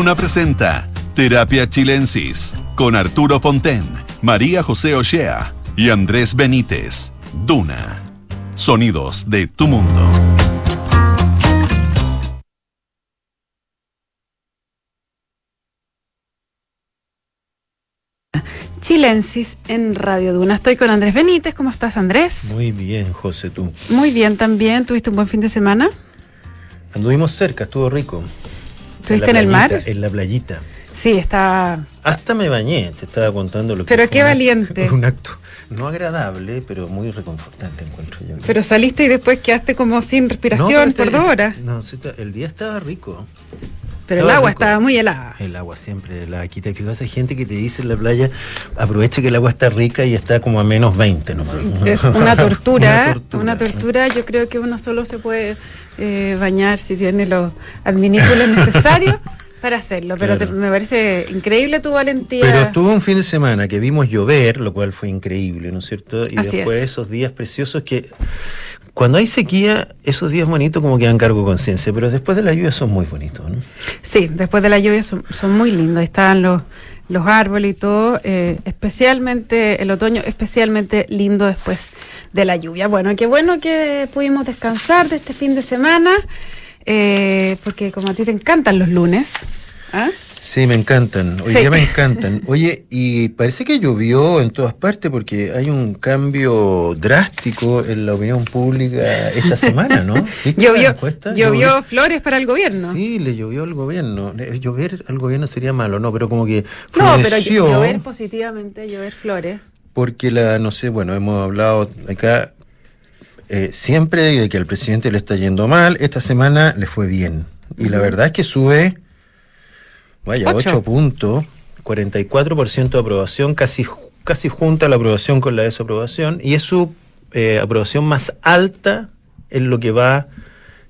Duna presenta Terapia Chilensis con Arturo Fonten, María José Ochea y Andrés Benítez. Duna. Sonidos de tu mundo. Chilensis en Radio Duna. Estoy con Andrés Benítez. ¿Cómo estás, Andrés? Muy bien, José, tú. Muy bien también. ¿Tuviste un buen fin de semana? Anduvimos cerca, estuvo rico. ¿Estuviste en, el mar? En la playita. Sí, está. Hasta me bañé, te estaba contando lo que Pero qué valiente. un acto no agradable, pero muy reconfortante encuentro yo. Pero saliste y después quedaste como sin respiración por dos horas. No, el día estaba rico. Pero el agua estaba muy helada. El agua siempre helada. Aquí te fijas, hay gente que te dice en la playa, aprovecha que el agua está rica y está como a menos 20 nomás. Es una tortura, una tortura. Yo creo que uno solo se puede eh, bañar si tiene los adminículos necesarios para hacerlo, pero me parece increíble tu valentía. Pero estuvo un fin de semana que vimos llover, lo cual fue increíble, ¿no es cierto? Y después esos días preciosos que cuando hay sequía, esos días bonitos como que dan cargo conciencia, pero después de la lluvia son muy bonitos, ¿no? Sí, después de la lluvia son, muy lindos, están los, los árboles y todo, eh, especialmente el otoño, especialmente lindo después de la lluvia. Bueno, qué bueno que pudimos descansar de este fin de semana, eh, porque como a ti te encantan los lunes. ¿ah? Sí, me encantan. Hoy día me encantan. Oye, y parece que llovió en todas partes porque hay un cambio drástico en la opinión pública esta semana, ¿no? llovió, llovió flores para el gobierno. Sí, le llovió al gobierno. Eh, llover al gobierno sería malo, ¿no? Pero como que No, pero llover positivamente, llover flores. Porque la, no sé, bueno, hemos hablado acá eh, siempre de que al presidente le está yendo mal. Esta semana le fue bien. Y la verdad es que sube Vaya, 8, puntos, 44% de aprobación, casi, casi junta la aprobación con la desaprobación, y es su eh, aprobación más alta en lo que va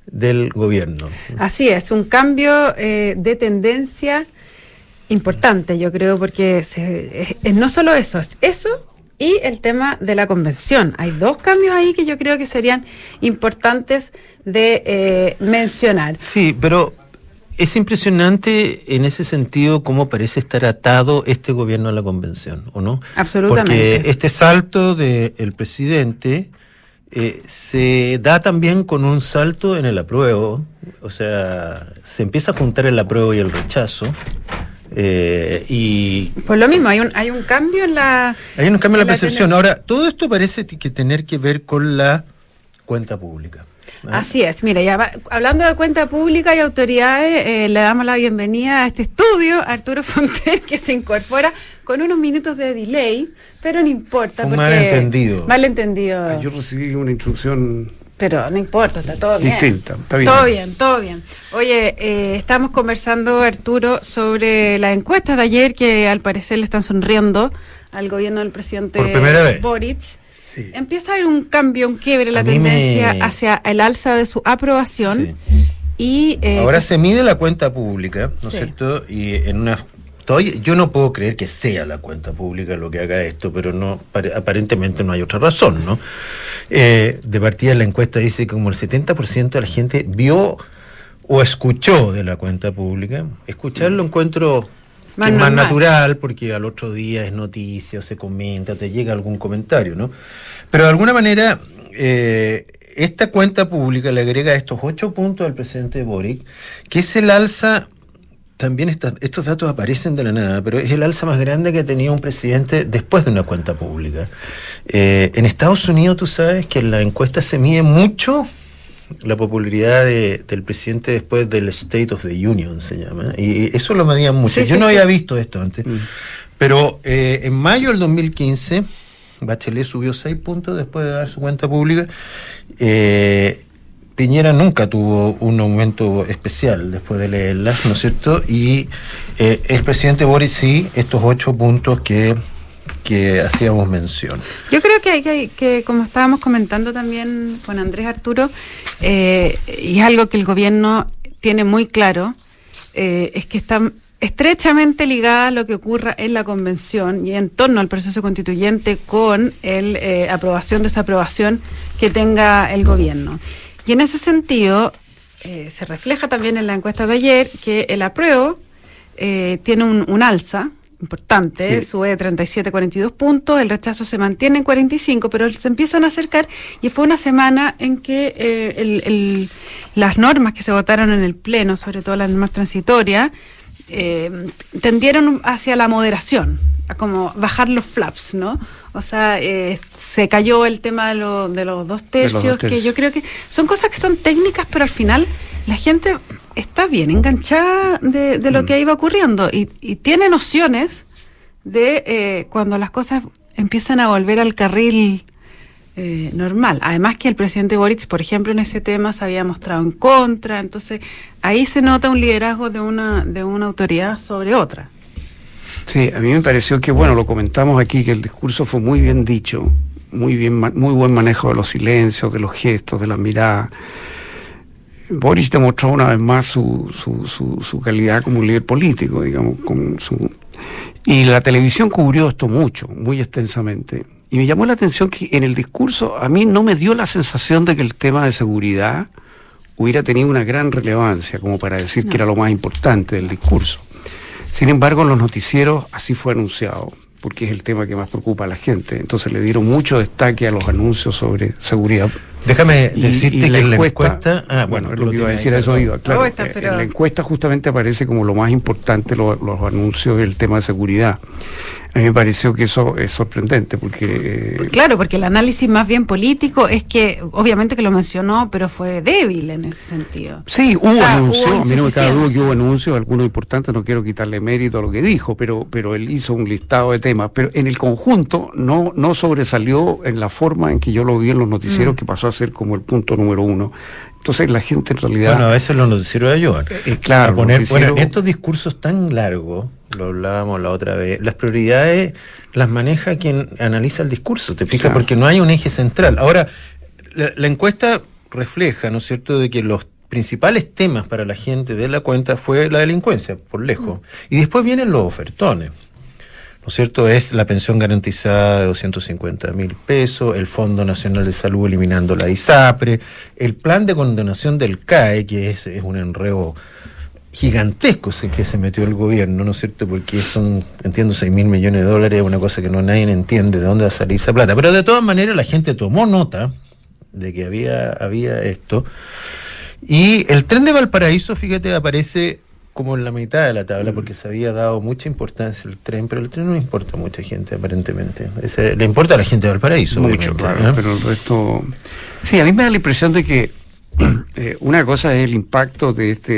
del gobierno. Así es, un cambio eh, de tendencia importante, yo creo, porque es, no solo eso, es eso y el tema de la convención. Hay dos cambios ahí que yo creo que serían importantes de eh, mencionar. Sí, pero es impresionante en ese sentido cómo parece estar atado este gobierno a la convención, ¿o no? Absolutamente. Porque este salto del presidente eh, se da también con un salto en el apruebo, o sea, se empieza a juntar el apruebo y el rechazo. Eh, y pues lo mismo, hay un, hay un cambio en la... Hay un cambio en la percepción. Ahora, todo esto parece que tener que ver con la cuenta pública. Así es, mira, ya hablando de cuenta pública y autoridades, eh, le damos la bienvenida a este estudio, Arturo Fonten, que se incorpora con unos minutos de delay, pero no importa. Un malentendido. Malentendido. Ah, yo recibí una instrucción pero no importa, está todo bien. Distinta, está bien. Todo bien, todo bien. Oye, eh, estamos conversando, Arturo, sobre la encuesta de ayer que al parecer le están sonriendo al gobierno del presidente Boric. Empieza a haber un cambio, un quiebre, la tendencia hacia el alza de su aprobación. Y, eh, Ahora se mide la cuenta pública, ¿no es cierto? Y en una yo no puedo creer que sea la cuenta pública lo que haga esto, pero no aparentemente no hay otra razón, ¿no? Eh, de partida la encuesta dice que como el 70% de la gente vio o escuchó de la cuenta pública. Escuchar lo encuentro más, más natural porque al otro día es noticia, se comenta, te llega algún comentario, ¿no? Pero de alguna manera, eh, esta cuenta pública le agrega estos ocho puntos al presidente Boric, que es el alza, también estos datos aparecen de la nada, pero es el alza más grande que ha tenido un presidente después de una cuenta pública. Eh, en Estados Unidos tú sabes que en la encuesta se mide mucho la popularidad del presidente después del State of the Union, se llama. Y eso lo medían mucho. Yo no había visto esto antes. Mm. Pero eh, en mayo del 2015, Bachelet subió seis puntos después de dar su cuenta pública. Eh, Piñera nunca tuvo un aumento especial después de leerla, ¿no es cierto? Y eh, el presidente Boris sí, estos ocho puntos que que hacíamos mención. Yo creo que que, que como estábamos comentando también con Andrés Arturo, eh, y es algo que el gobierno tiene muy claro, eh, es que está estrechamente ligada a lo que ocurra en la convención y en torno al proceso constituyente con el eh, aprobación desaprobación que tenga el gobierno. Y en ese sentido, se refleja también en la encuesta de ayer que el apruebo eh, tiene un alza importante, Sí. sube de 37 a 42 puntos, el rechazo se mantiene en 45, pero se empiezan a acercar y fue una semana en que eh, el- el- las normas que se votaron en el Pleno, sobre todo las normas transitorias, eh, tendieron hacia la moderación, a como bajar los flaps, ¿no? O sea, eh, se cayó el tema de, lo- de los dos tercios, dos que yo creo que son cosas que son técnicas, pero al final la gente está bien enganchada de, de lo que iba ocurriendo y, y tiene nociones de eh, cuando las cosas empiezan a volver al carril eh, normal. Además que el presidente Boric, por ejemplo, en ese tema se había mostrado en contra, entonces ahí se nota un liderazgo de una, de una autoridad sobre otra. Sí, a mí me pareció que, bueno, lo comentamos aquí, que el discurso fue muy bien dicho, muy, bien, muy buen manejo de los silencios, de los gestos, de las miradas. Boris demostró una vez más su, su, su, su calidad como líder político, digamos, con su... Y la televisión cubrió esto mucho, muy extensamente. Y me llamó la atención que en el discurso a mí no me dio la sensación de que el tema de seguridad hubiera tenido una gran relevancia como para decir que era lo más importante del discurso. Sin embargo, en los noticieros así fue anunciado, porque es el tema que más preocupa a la gente. Entonces le dieron mucho destaque a los anuncios sobre seguridad. Déjame Y- decirte y que en la encuesta. Ah, bueno, lo que iba a decir, a eso iba, claro. Está, Eh, pero- En la encuesta justamente aparece como lo más importante lo- los anuncios del tema de seguridad. A mí me pareció que eso es sorprendente, porque... eh, Claro, porque el análisis más bien político es que, obviamente que lo mencionó, pero fue débil en ese sentido. Sí, hubo O sea, anuncios, hubo a mí no me cabe duda que hubo anuncios, algunos importantes, no quiero quitarle mérito a lo que dijo, pero, pero él hizo un listado de temas, pero en el conjunto no, no sobresalió en la forma en que yo lo vi en los Mm. noticieros, que pasó a ser como el punto número uno. Entonces la gente en realidad... Bueno, a veces los noticieros ayudan. Eh, claro, poner, bueno, noticieros- en estos discursos tan largos, lo hablábamos la otra vez, las prioridades las maneja quien analiza el discurso, ¿te fijas? Claro. Porque no hay un eje central. Ahora, la, la encuesta refleja, ¿no es cierto?, de que los principales temas para la gente de la cuenta fue la delincuencia, por lejos. Y después vienen los ofertones. ¿No es cierto? Es la pensión garantizada de 250 mil pesos, el Fondo Nacional de Salud eliminando la ISAPRE, el plan de condonación del CAE, que es, es un enredo gigantesco en que se metió el gobierno, ¿no es cierto? Porque son, entiendo, 6 mil millones de dólares, una cosa que no nadie entiende de dónde va a salir esa plata. Pero de todas maneras la gente tomó nota de que había, había esto. Y el tren de Valparaíso, fíjate, aparece como en la mitad de la tabla, porque se había dado mucha importancia el tren, pero el tren no importa a mucha gente, aparentemente. Ese- le importa a la gente de Valparaíso. Mucho, claro, ¿eh? pero el resto... Sí, a mí me da la impresión de que eh, una cosa es el impacto de este,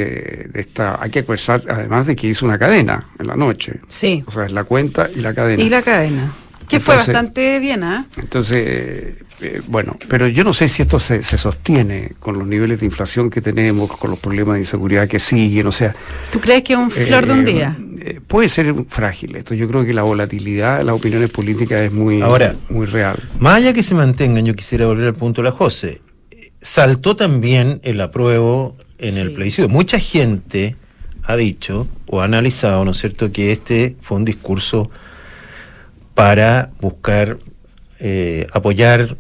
de esta, hay que acusar, además de que hizo una cadena en la noche. Sí. O sea, es la cuenta y la cadena. Y la cadena. Que fue bastante bien, ¿ah? Entonces, eh, bueno, pero yo no sé si esto se, se sostiene con los niveles de inflación que tenemos, con los problemas de inseguridad que siguen, o sea... ¿Tú crees que es un flor de un eh, día? eh, puede ser frágil esto. Yo creo que la volatilidad de las opiniones políticas es muy, Ahora- muy real. Más allá que se mantengan, yo quisiera volver al punto de la José. Saltó también el apruebo en el plebiscito. Mucha gente ha dicho o ha analizado, ¿no es cierto?, que este fue un discurso para buscar eh, apoyar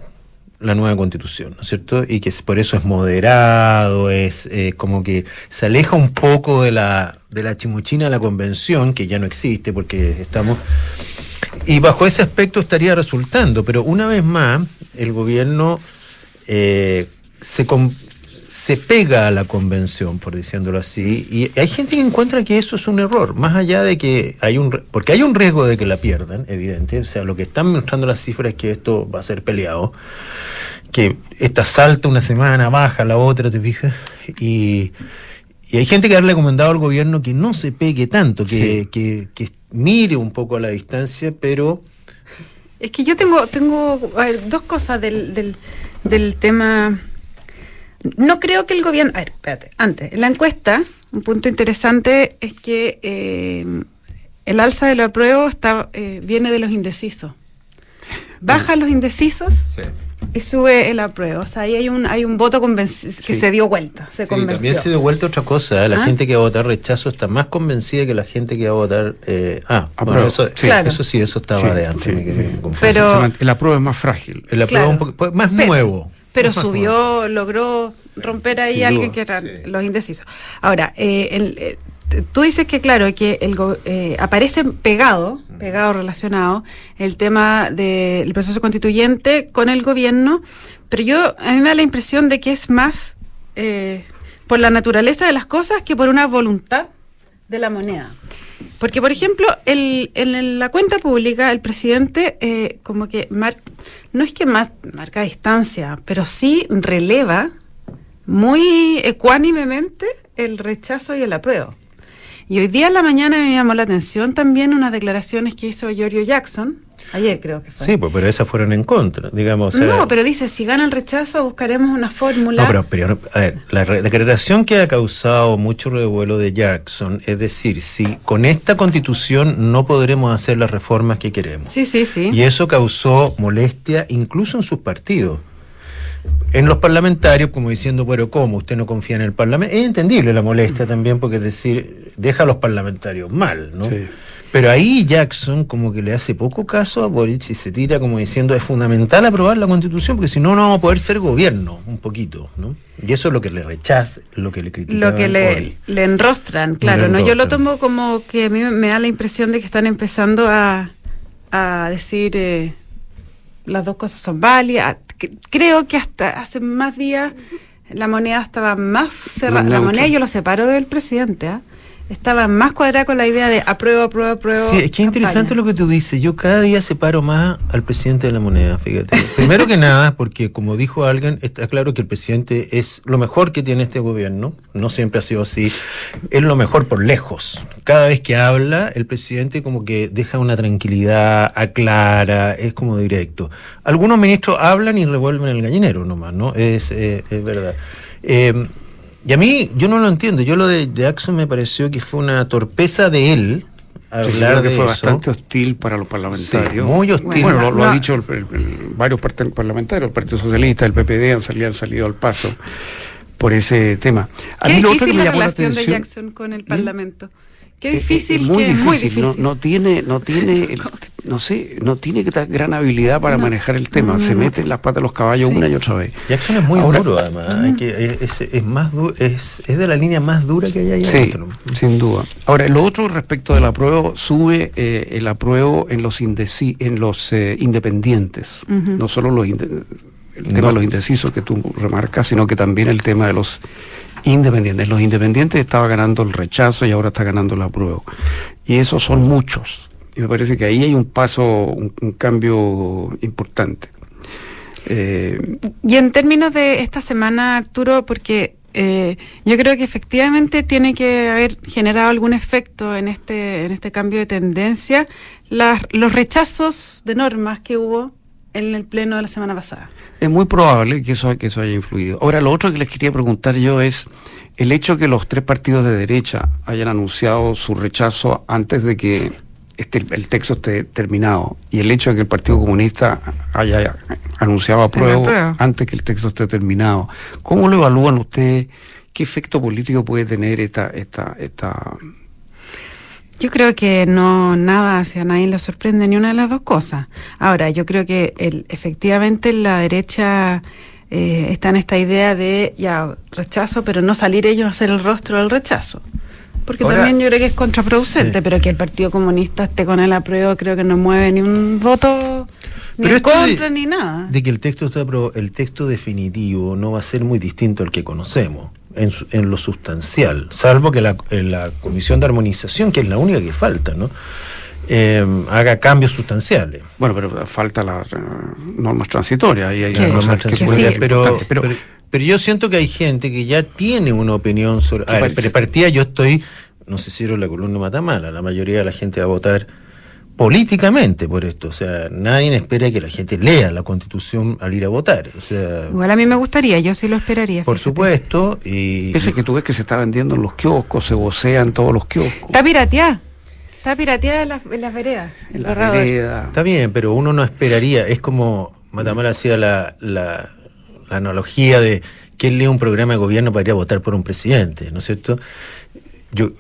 la nueva constitución, ¿no es cierto? Y que por eso es moderado, es eh, como que se aleja un poco de la, de la chimuchina la convención, que ya no existe porque estamos... Y bajo ese aspecto estaría resultando, pero una vez más el gobierno eh, se, se pega a la convención, por diciéndolo así, y hay gente que encuentra que eso es un error, más allá de que hay un... re- Porque hay un riesgo de que la pierdan, evidente, o sea, lo que están mostrando las cifras es que esto va a ser peleado, que esta salta una semana, baja la otra, ¿te fijas? Y, y hay gente que ha recomendado al gobierno que no se pegue tanto, que, Sí. que, que mire un poco a la distancia, pero... Es que yo tengo, tengo a ver, dos cosas del, del, del tema. No creo que el gobierno. A ver, espérate. Antes, en la encuesta, un punto interesante es que eh, el alza de lo apruebo está, eh, viene de los indecisos. Baja los indecisos y sube el apruebo. O sea, ahí hay un, hay un voto que Sí. se dio vuelta, se Sí, convenció. también se dio vuelta otra cosa. ¿eh? La ¿Ah? gente que va a votar rechazo está más convencida que la gente que va a votar. Eh, ah, bueno, Apruebo. eso, Sí. Claro. eso sí, eso estaba Sí, de antes. sí, me quedé sí. confuso. Pero- la prueba es más frágil. El apruebo Claro. un poco pues, más Pero- nuevo. Pero subió, logró romper ahí Sin alguien duda, que eran sí. los indecisos. Ahora, eh, el, eh, tú dices que, claro, que el, eh, aparece pegado, pegado relacionado, el tema del proceso constituyente con el gobierno, pero yo, a mí me da la impresión de que es más eh, por la naturaleza de las cosas que por una voluntad de la moneda. Porque, por ejemplo, el, en la cuenta pública, el presidente eh, como que no es que más marca distancia, pero sí releva muy ecuánimemente el rechazo y el apruebo. Y hoy día en la mañana me llamó la atención también unas declaraciones que hizo Giorgio Jackson, ayer creo que fue. Sí, pues, pero esas fueron en contra, digamos. no, pero dice, si gana el rechazo buscaremos una fórmula. No, pero, a ver, la declaración que ha causado mucho revuelo de Jackson, es decir, si con esta constitución no podremos hacer las reformas que queremos. Sí, sí, sí. Y eso causó molestia incluso en sus partidos en los parlamentarios, como diciendo, bueno, ¿cómo? ¿Usted no confía en el Parlamento? Es entendible la molestia también, porque es decir, deja a los parlamentarios mal, ¿no? Sí. Pero ahí Jackson como que le hace poco caso a Boric y se tira como diciendo es fundamental aprobar la constitución porque si no no vamos a poder ser gobierno un poquito, ¿no? Y eso es lo que le rechaza, lo que le critican. Lo que le, le, enrostran, claro, ¿no? Yo lo tomo como que a mí me da la impresión de que están empezando a, a decir eh, las dos cosas son válidas, creo que hasta hace más días la moneda estaba más cerrada. La moneda yo lo separo del presidente, ¿ah? Estaba más cuadrada con la idea de apruebo, apruebo, apruebo. Sí, es que es interesante lo que tú dices. Yo cada día separo más al presidente de la moneda, fíjate. Primero que nada, porque como dijo alguien, está claro que el presidente es lo mejor que tiene este gobierno. No siempre ha sido así. Es lo mejor por lejos. Cada vez que habla, el presidente como que deja una tranquilidad, aclara, es como directo. Algunos ministros hablan y revuelven el gallinero nomás, ¿no? Es, eh, es verdad. Eh, y a mí, yo no lo entiendo. Yo lo de Jackson me pareció que fue una torpeza de él. Hablar que fue bastante hostil para los parlamentarios. muy hostil. Bueno, lo, ha dicho varios parlamentarios, el Partido Socialista, el PPD han salido, han salido al paso por ese tema. A Qué mí difícil la relación de Jackson con el ¿Mm? Qué difícil, muy, difícil, muy difícil. No, tiene, no tiene, no sé, no tiene gran habilidad para manejar el tema. Se mete en las patas de los caballos una y otra vez. Jackson es muy duro, además. que, es, más es, es, de la línea más dura que hay ahí Sí, sin duda. Ahora, lo otro respecto del apruebo, sube eh, el apruebo en los, indeci en los eh, independientes. No solo los el tema de los indecisos que tú remarcas, sino que también el tema de los independientes. Los independientes estaba ganando el rechazo y ahora está ganando el apruebo. Y esos son muchos. Y me parece que ahí hay un paso, un, cambio importante. Y en términos de esta semana, Arturo, porque eh, yo creo que efectivamente tiene que haber generado algún efecto en este, en este cambio de tendencia los rechazos de normas que hubo en el pleno de la semana pasada. Es muy probable que eso, que eso haya influido. Ahora, lo otro que les quería preguntar yo es el hecho que los tres partidos de derecha hayan anunciado su rechazo antes de que este, el texto esté terminado y el hecho de que el Partido Comunista haya anunciado apruebo antes que el texto esté terminado. ¿Cómo lo evalúan ustedes? ¿Qué efecto político puede tener esta, esta, esta yo creo que no nada, a nadie le sorprende ni una de las dos cosas. Ahora, yo creo que el, efectivamente la derecha eh, está en esta idea de ya rechazo, pero no salir ellos a hacer el rostro del rechazo. Porque también yo creo que es contraproducente, pero que el Partido Comunista esté con el apruebo creo que no mueve ni un voto ni en contra ni nada. De que el texto está el texto definitivo no va a ser muy distinto al que conocemos en, lo sustancial, salvo que la, la, Comisión de Armonización, que es la única que falta, ¿no? Eh, haga cambios sustanciales. Bueno, pero falta las normas transitorias. Y hay normas transitorias, pero, pero, pero, yo siento que hay gente que ya tiene una opinión sobre... A ver, partida yo estoy, no sé si era la columna Matamala, la mayoría de la gente va a votar políticamente por esto. O sea, nadie espera que la gente lea la constitución al ir a votar. O sea, Igual a mí me gustaría, yo sí lo esperaría. Por supuesto. Y, Ese que tú ves que se está vendiendo en los kioscos, se vocean todos los kioscos. Está pirateada. Está pirateada en las, veredas. En la vereda. Está bien, pero uno no esperaría. Es como Matamala hacía la, la, la analogía de quién lee un programa de gobierno para ir a votar por un presidente, ¿no es cierto? Yo,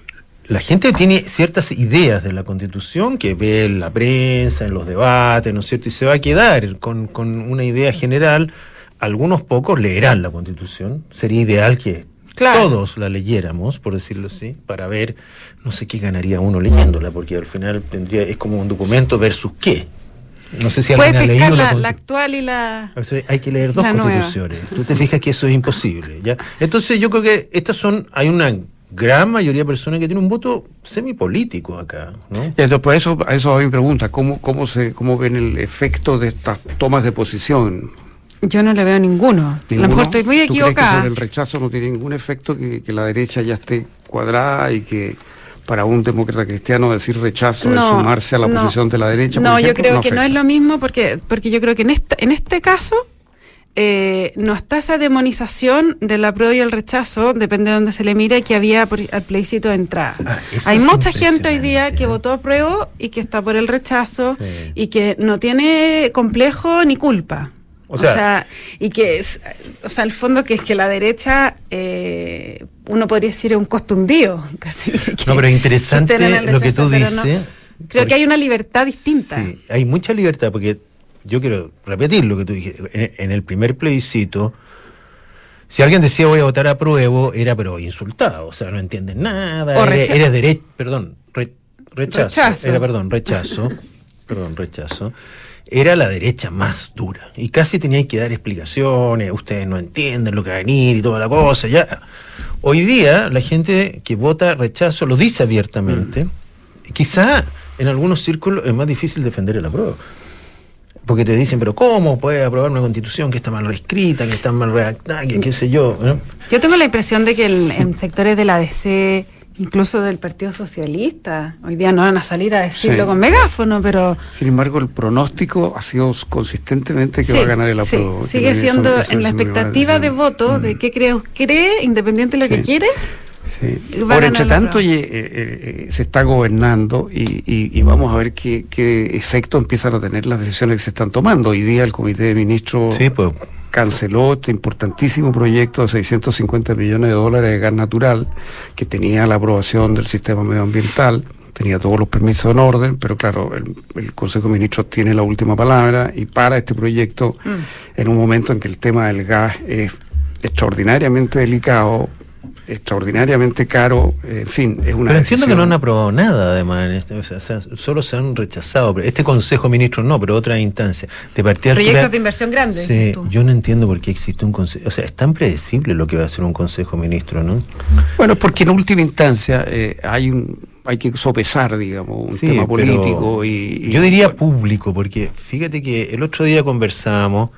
la gente tiene ciertas ideas de la constitución que ve en la prensa, en los debates, ¿no es cierto? Y se va a quedar con, una idea general. Algunos pocos leerán la constitución. Sería ideal que todos la leyéramos, por decirlo así, para ver, no sé qué ganaría uno leyéndola, porque al final tendría es como un documento versus qué. No sé si alguien ha leído la, la, actual y la. hay que leer dos constituciones. Tú te fijas que eso es imposible. ¿ya? Entonces, yo creo que estas son. Hay una gran mayoría de personas que tienen un voto semipolítico acá. ¿no? Entonces, por eso, a eso a mi pregunta: ¿cómo, cómo, se, ¿cómo ven el efecto de estas tomas de posición? Yo no le veo ninguno. A lo mejor estoy muy equivocada. el rechazo no tiene ningún efecto que, la derecha ya esté cuadrada y que para un demócrata cristiano decir rechazo es sumarse a la posición de la derecha. No, yo creo que no es lo mismo porque, porque yo creo que en, esta, en este caso eh, no está esa demonización del apruebo y el rechazo, depende de dónde se le mire, que había por, al plebiscito de entrada. Ah, Hay mucha gente hoy día que votó apruebo y que está por el rechazo y que no tiene complejo ni culpa. O sea, y que, es, o sea, al fondo que es que la derecha, eh, uno podría decir, es un costundido. Casi, no, pero interesante lo que tú dices. creo que hay una libertad distinta. Sí, hay mucha libertad, porque yo quiero repetir lo que tú dijiste. En, el primer plebiscito, si alguien decía voy a votar a prueba, era pero insultado, o sea, no entienden nada. O era, derecho, perdón, rechazo, Era, perdón, rechazo. perdón, rechazo era la derecha más dura. Y casi tenían que dar explicaciones, ustedes no entienden lo que va a venir y toda la cosa. Ya. Hoy día la gente que vota rechazo lo dice abiertamente. Mm. Quizá en algunos círculos es más difícil defender el apruebo. Porque te dicen, pero ¿cómo puede aprobar una constitución que está mal reescrita, que está mal redactada, que qué sé yo? Yo tengo la impresión de que en sectores de la DC incluso del Partido Socialista. Hoy día no van a salir a decirlo con megáfono, pero... Sin embargo, el pronóstico ha sido consistentemente que va a ganar el apruebo. sigue siendo en la expectativa de voto de mm. qué cree, cree, independiente de lo que quiere. Sí. Por entre tanto, eh, eh, eh, se está gobernando y, vamos a ver qué, qué efecto empiezan a tener las decisiones que se están tomando. Hoy día el Comité de Ministros... Sí, pues canceló este importantísimo proyecto de 650 millones de dólares de gas natural que tenía la aprobación del sistema medioambiental, tenía todos los permisos en orden, pero claro, el, Consejo de Ministros tiene la última palabra y para este proyecto mm. en un momento en que el tema del gas es extraordinariamente delicado, extraordinariamente caro, en fin, es una Pero entiendo que no han aprobado nada, además, este, o sea, solo se han rechazado. Este Consejo Ministro no, pero otra instancia. De Proyectos de inversión grandes. Sí, yo no entiendo por qué existe un Consejo. O sea, es tan predecible lo que va a hacer un Consejo Ministro, ¿no? Bueno, porque en última instancia eh, hay un hay que sopesar, digamos, un tema político y, Yo diría público, porque fíjate que el otro día conversábamos.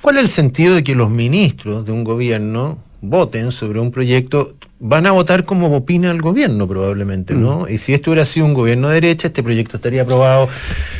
¿Cuál es el sentido de que los ministros de un gobierno voten sobre un proyecto, van a votar como opina el gobierno probablemente, ¿no? Mm. Y si esto hubiera sido un gobierno de derecha, este proyecto estaría aprobado.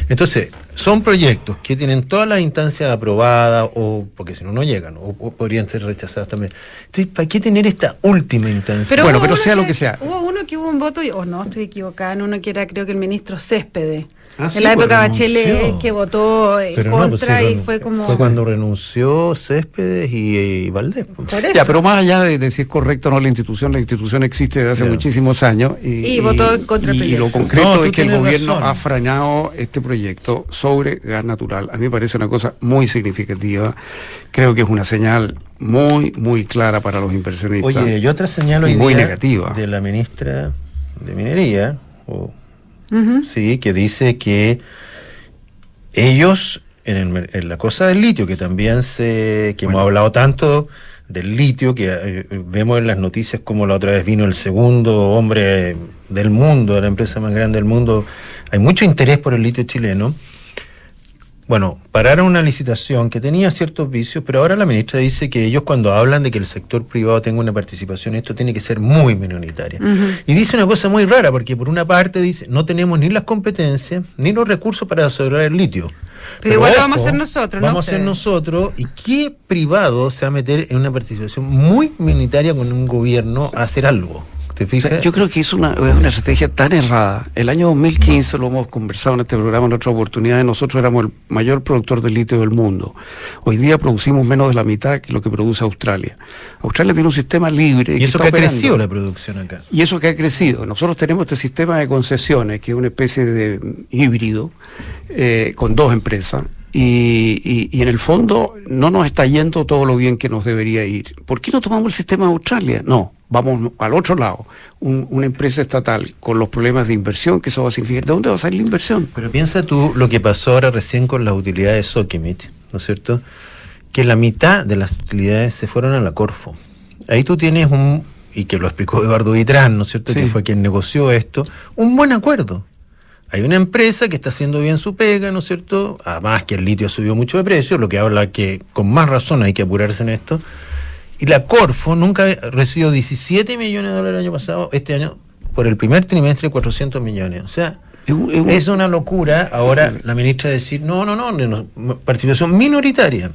Entonces, son proyectos que tienen todas las instancias aprobadas, o porque si no, no llegan, o, podrían ser rechazadas también. Entonces, ¿para qué tener esta última instancia? bueno, pero sea lo que sea. Hubo uno que hubo un voto, o oh, no, estoy equivocada, en uno que era creo que el ministro Céspedes Ah, en la época pues, Bachelet que votó en pues, contra y fue como... Fue cuando renunció Céspedes y, Valdés. Pues. Ya, pero más allá de, si es correcto o no la institución, la institución existe desde hace muchísimos años. Y, votó en contra Y, lo concreto es que el gobierno ha frenado este proyecto sobre gas natural. A mí me parece una cosa muy significativa. Creo que es una señal muy, muy clara para los inversionistas. Oye, y otra señal hoy muy negativa. de la ministra de Minería, o sí, que dice que ellos, en, la cosa del litio, que también se, que hemos hablado tanto del litio, que eh, vemos en las noticias como la otra vez vino el segundo hombre del mundo, la empresa más grande del mundo, hay mucho interés por el litio chileno bueno, pararon una licitación que tenía ciertos vicios, pero ahora la ministra dice que ellos cuando hablan de que el sector privado tenga una participación, esto tiene que ser muy minoritaria. Y dice una cosa muy rara, porque por una parte dice, no tenemos ni las competencias ni los recursos para asegurar el litio. Pero, igual lo vamos a hacer nosotros, ¿no? Vamos a hacer nosotros. ¿Y qué privado se va a meter en una participación muy minoritaria con un gobierno a hacer algo? Yo creo que es una, es una estrategia tan errada. El año 2015 lo hemos conversado en este programa en otra oportunidad. Nosotros éramos el mayor productor de litio del mundo. Hoy día producimos menos de la mitad que lo que produce Australia. Australia tiene un sistema libre. Y eso que, ha crecido la producción acá. Y eso que ha crecido. Nosotros tenemos este sistema de concesiones, que es una especie de híbrido, eh, con dos empresas Y, y, en el fondo no nos está yendo todo lo bien que nos debería ir. ¿Por qué no tomamos el sistema de Australia? No, vamos al otro lado. una empresa estatal con los problemas de inversión que eso va a significar. ¿De dónde va a salir la inversión? Pero piensa tú lo que pasó ahora recién con las utilidades Sokimit, ¿no es cierto? Que la mitad de las utilidades se fueron a la Corfo. Ahí tú tienes un, y que lo explicó Eduardo Vitrán, ¿no es cierto? Que fue quien negoció esto, un buen acuerdo hay una empresa que está haciendo bien su pega, ¿no es cierto? Además que el litio subió mucho de precio, lo que habla que con más razón hay que apurarse en esto. Y la Corfo nunca recibió 17 millones de dólares el año pasado, este año, por el primer trimestre 400 millones. O sea, es, una locura ahora la ministra decir, no, no, no, participación minoritaria.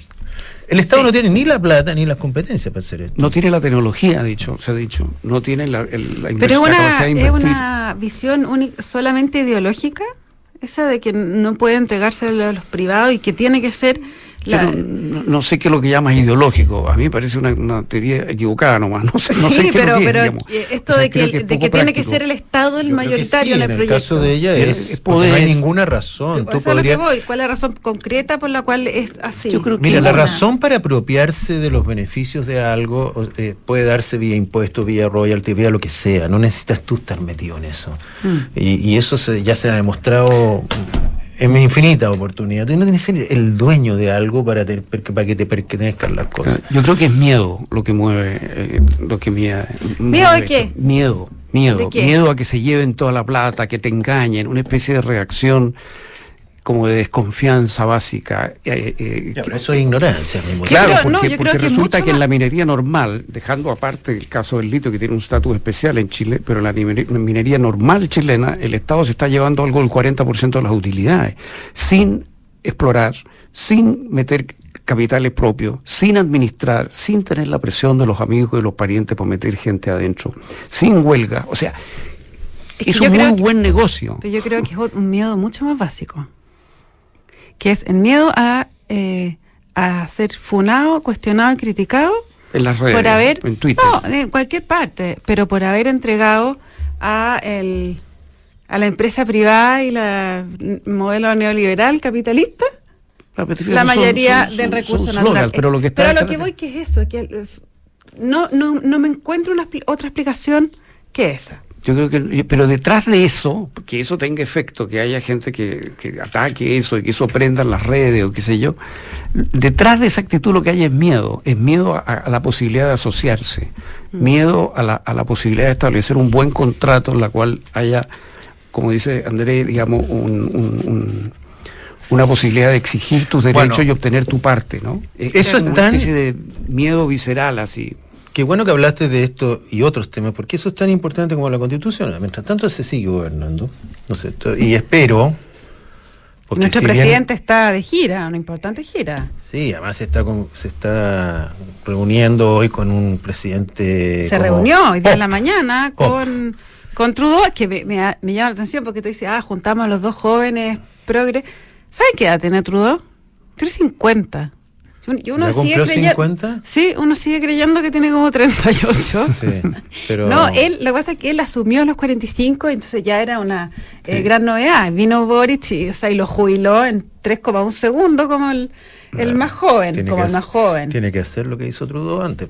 El Estado no tiene ni la plata ni las competencias para hacer esto. No tiene la tecnología, dicho, se ha dicho. No tiene la, la, Pero es una, es una visión solamente ideológica, esa de que no puede entregarse a los privados y que tiene que ser no, sé qué es lo que llamas ideológico. A mí me parece una, teoría equivocada nomás. No sé, no sé qué pero, es, pero eh, esto de que, de que tiene que ser el Estado el mayoritario en el, proyecto. En el caso de ella es, no hay ninguna razón. Tú ¿Cuál es la razón concreta por la cual es así? Yo creo que Mira, la razón para apropiarse de los beneficios de algo eh, puede darse vía impuestos, vía royalty, vía lo que sea. No necesitas tú estar metido en eso. Mm. Y, eso ya se ha demostrado en infinita oportunidad. Tú no tienes que ser el dueño de algo para, para que te pertenezcan las cosas. Yo creo que es miedo lo que mueve, eh, lo que miedo. ¿Miedo de qué? Miedo, miedo. Miedo a que se lleven toda la plata, que te engañen, una especie de reacción como de desconfianza básica. Eh, eh, eso es ignorancia. Claro, porque, resulta que, en la minería normal, dejando aparte el caso del litio que tiene un estatus especial en Chile, pero en la minería, normal chilena, el Estado se está llevando algo del 40% de las utilidades, sin explorar, sin meter capitales propios, sin administrar, sin tener la presión de los amigos y de los parientes para meter gente adentro, sin huelga. O sea, es, un muy buen negocio. Pero yo creo que es un miedo mucho más básico que es el miedo a, eh, a ser funado, cuestionado y criticado. En las redes, por haber, en Twitter. No, en cualquier parte, pero por haber entregado a, el, a la empresa privada y la modelo neoliberal capitalista la mayoría del recurso natural. pero lo que, pero lo que voy que es eso, que no, no, no me encuentro una, otra explicación que esa. Yo creo que, pero detrás de eso, que eso tenga efecto, que haya gente que, ataque eso y que eso prenda en las redes o qué sé yo, detrás de esa actitud lo que hay es miedo, es miedo a, la posibilidad de asociarse, mm. miedo a la, a la, posibilidad de establecer un buen contrato en la cual haya, como dice Andrés, digamos, un, una posibilidad de exigir tus derechos y obtener tu parte, ¿no? Eso es, una especie de miedo visceral así. Qué bueno que hablaste de esto y otros temas, porque eso es tan importante como la constitución. Mientras tanto se sigue gobernando, ¿no sé, y espero... Nuestro presidente está de gira, una importante gira. Sí, además se está, se está reuniendo hoy con un presidente... Se reunió hoy día en la mañana con, con Trudeau, que me, me, llama la atención porque tú dices, ah, juntamos a los dos jóvenes progres. ¿Sabes qué edad tiene Trudeau? 350. Y uno sigue creyendo, Sí, uno sigue creyendo que tiene como 38. Sí, pero... No, él, lo que pasa es que él asumió a los 45, entonces ya era una eh, gran novedad. Vino Boric y, o sea, y lo jubiló en 3,1 segundos como el, el más joven, como el más joven. Tiene que hacer lo que hizo Trudeau antes.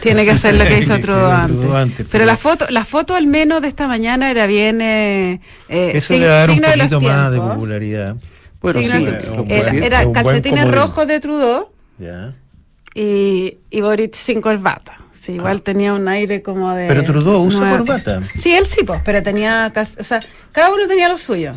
Tiene que hacer lo que hizo Trudeau antes. Pero, la foto, la foto al menos de esta mañana era bien eh, eh Eso le va a dar un poquito más de popularidad. Bueno, sí, era, era calcetines rojos de Trudeau Y, y Boric sin corbata. Sí, igual ah. tenía un aire como de. Pero Trudeau usa corbata. Sí, él sí, pues, pero tenía. O sea, cada uno tenía lo suyo.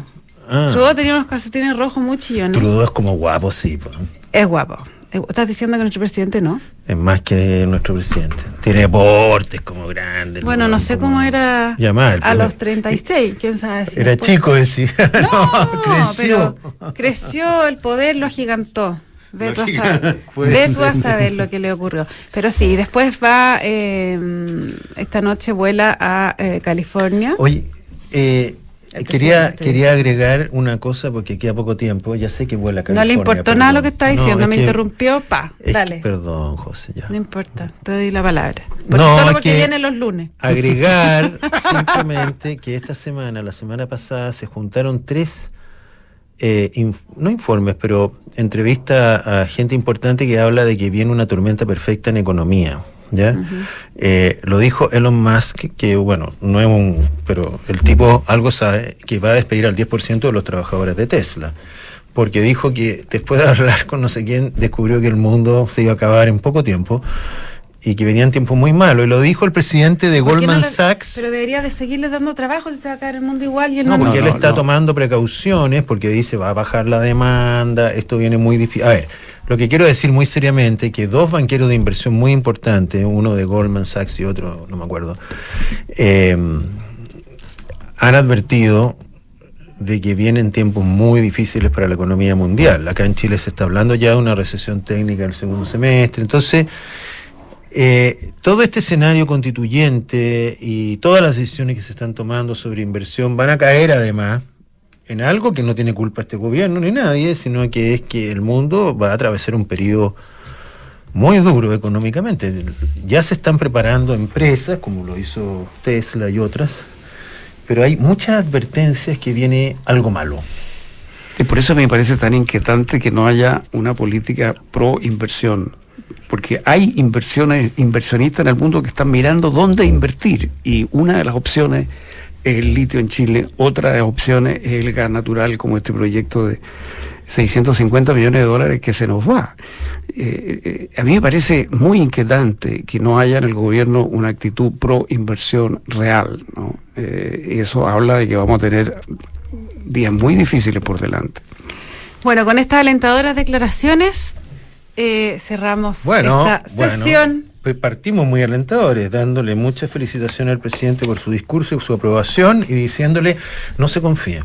Ah. Trudeau tenía unos calcetines rojos muy chillones. Trudeau es como guapo, sí. Pues. Es guapo. ¿Estás diciendo que nuestro presidente no? Es más que nuestro presidente. Tiene portes como grandes. Bueno, no sé cómo era a los 36, quién sabe si Era chico, decía. No, creció. Pero creció, el poder lo agigantó. Ve tú, a saber, a saber lo que le ocurrió. Pero sí, después va, eh, esta noche vuela a eh, California. Oye, eh, quería, quería agregar una cosa porque queda poco tiempo. Ya sé que vuela a California. No le importó nada lo que está diciendo, me interrumpió, pa, dale. perdón, José, ya. No importa, te doy la palabra. no, solo porque vienen los lunes. Agregar simplemente que esta semana, la semana pasada, se juntaron tres eh, no informes, pero entrevista a gente importante que habla de que viene una tormenta perfecta en economía. ¿Ya? Eh, lo dijo Elon Musk, que, bueno, no es un. Pero el tipo algo sabe que va a despedir al 10% de los trabajadores de Tesla. Porque dijo que después de hablar con no sé quién, descubrió que el mundo se iba a acabar en poco tiempo y que venían tiempos muy malos. Y lo dijo el presidente de Goldman Sachs. Pero debería de seguirle dando trabajo si se va a caer el mundo igual. Y él no, porque él está tomando precauciones porque dice va a bajar la demanda, esto viene muy difícil. A ver, lo que quiero decir muy seriamente que dos banqueros de inversión muy importantes, uno de Goldman Sachs y otro, no me acuerdo, eh, han advertido de que vienen tiempos muy difíciles para la economía mundial. Acá en Chile se está hablando ya de una recesión técnica en el segundo semestre. Entonces, eh, todo este escenario constituyente y todas las decisiones que se están tomando sobre inversión van a caer además en algo que no tiene culpa este gobierno ni nadie, sino que es que el mundo va a atravesar un periodo muy duro económicamente. Ya se están preparando empresas, como lo hizo Tesla y otras, pero hay muchas advertencias que viene algo malo. Y por eso me parece tan inquietante que no haya una política pro inversión porque hay inversiones, inversionistas en el mundo que están mirando dónde invertir y una de las opciones es el litio en Chile, otra de las opciones es el gas natural como este proyecto de 650 millones de dólares que se nos va. Eh, eh, a mí me parece muy inquietante que no haya en el gobierno una actitud pro inversión real. ¿no? Eh, eso habla de que vamos a tener días muy difíciles por delante. Bueno, con estas alentadoras declaraciones eh, cerramos esta sesión. pues partimos muy alentadores, dándole mucha felicitación al presidente por su discurso y su aprobación y diciéndole no se confía.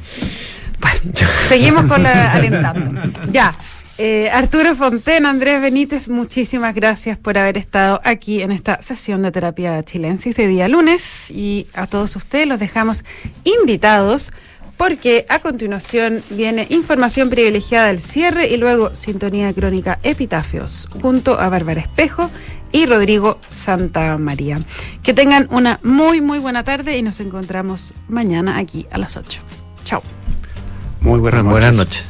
Bueno, seguimos con la alentando. Ya. Eh, Arturo Fonten, Andrés Benítez, muchísimas gracias por haber estado aquí en esta sesión de terapia chilensis de día lunes y a todos ustedes los dejamos invitados porque a continuación viene información privilegiada del cierre y luego sintonía crónica Epitafios junto a Bárbara Espejo y Rodrigo Santa María. Que tengan una muy, muy buena tarde y nos encontramos mañana aquí a las 8. Chao. Muy buenas, buenas noches.